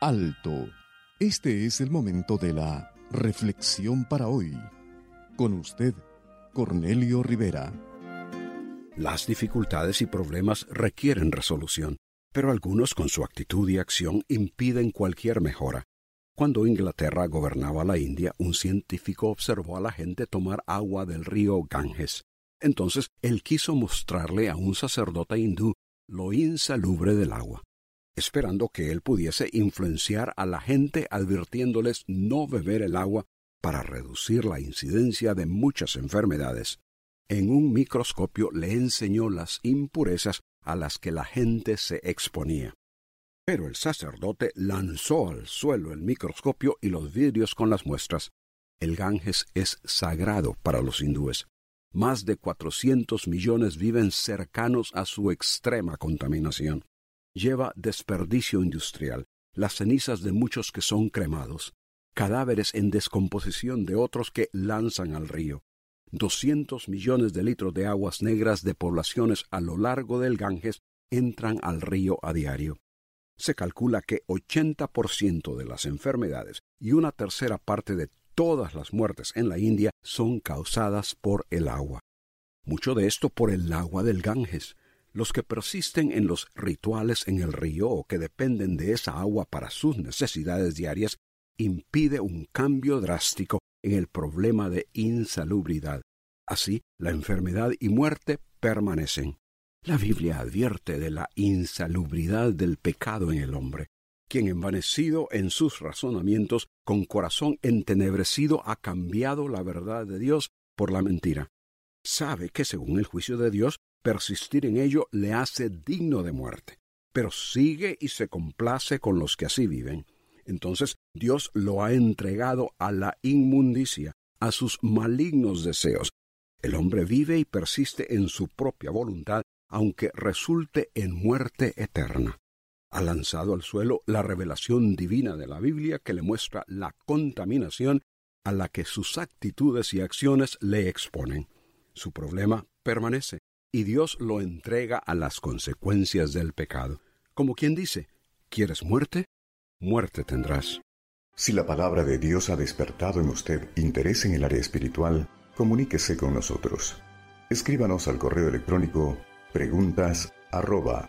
Alto. Este es el momento de la reflexión para hoy. Con usted, Cornelio Rivera. Las dificultades y problemas requieren resolución, pero algunos con su actitud y acción impiden cualquier mejora. Cuando Inglaterra gobernaba la India, un científico observó a la gente tomar agua del río Ganges. Entonces él quiso mostrarle a un sacerdote hindú lo insalubre del agua, esperando que él pudiese influenciar a la gente advirtiéndoles no beber el agua para reducir la incidencia de muchas enfermedades. En un microscopio le enseñó las impurezas a las que la gente se exponía. Pero el sacerdote lanzó al suelo el microscopio y los vidrios con las muestras. El Ganges es sagrado para los hindúes. Más de cuatrocientos millones viven cercanos a su extrema contaminación. Lleva desperdicio industrial, las cenizas de muchos que son cremados, cadáveres en descomposición de otros que lanzan al río. Doscientos millones de litros de aguas negras de poblaciones a lo largo del Ganges entran al río a diario. Se calcula que 80% de las enfermedades y una tercera parte de todas las muertes en la India son causadas por el agua. Mucho de esto por el agua del Ganges. Los que persisten en los rituales en el río o que dependen de esa agua para sus necesidades diarias impide un cambio drástico en el problema de insalubridad. Así, la enfermedad y muerte permanecen. La Biblia advierte de la insalubridad del pecado en el hombre, quien envanecido en sus razonamientos, con corazón entenebrecido, ha cambiado la verdad de Dios por la mentira. Sabe que, según el juicio de Dios, persistir en ello le hace digno de muerte, pero sigue y se complace con los que así viven. Entonces Dios lo ha entregado a la inmundicia, a sus malignos deseos. El hombre vive y persiste en su propia voluntad, aunque resulte en muerte eterna. Ha lanzado al suelo la revelación divina de la Biblia que le muestra la contaminación a la que sus actitudes y acciones le exponen. Su problema permanece y Dios lo entrega a las consecuencias del pecado. Como quien dice, ¿quieres muerte? Muerte tendrás. Si la palabra de Dios ha despertado en usted interés en el área espiritual, comuníquese con nosotros. Escríbanos al correo electrónico preguntas arroba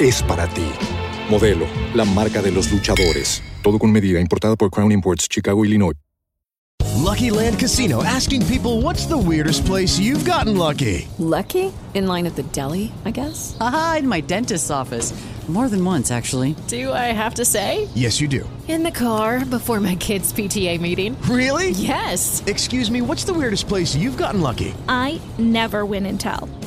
es para ti. Modelo, la marca de los luchadores. Todo con medida, importada por Crown Imports, Chicago, Illinois. Lucky Land Casino asking people what's the weirdest place you've gotten lucky? Lucky? In line at the deli, I guess? Aha, in my dentist's office. More than once, actually. Do I have to say? Yes, you do. In the car before my kids' PTA meeting. Really? Yes. Excuse me, what's the weirdest place you've gotten lucky? I never win and tell.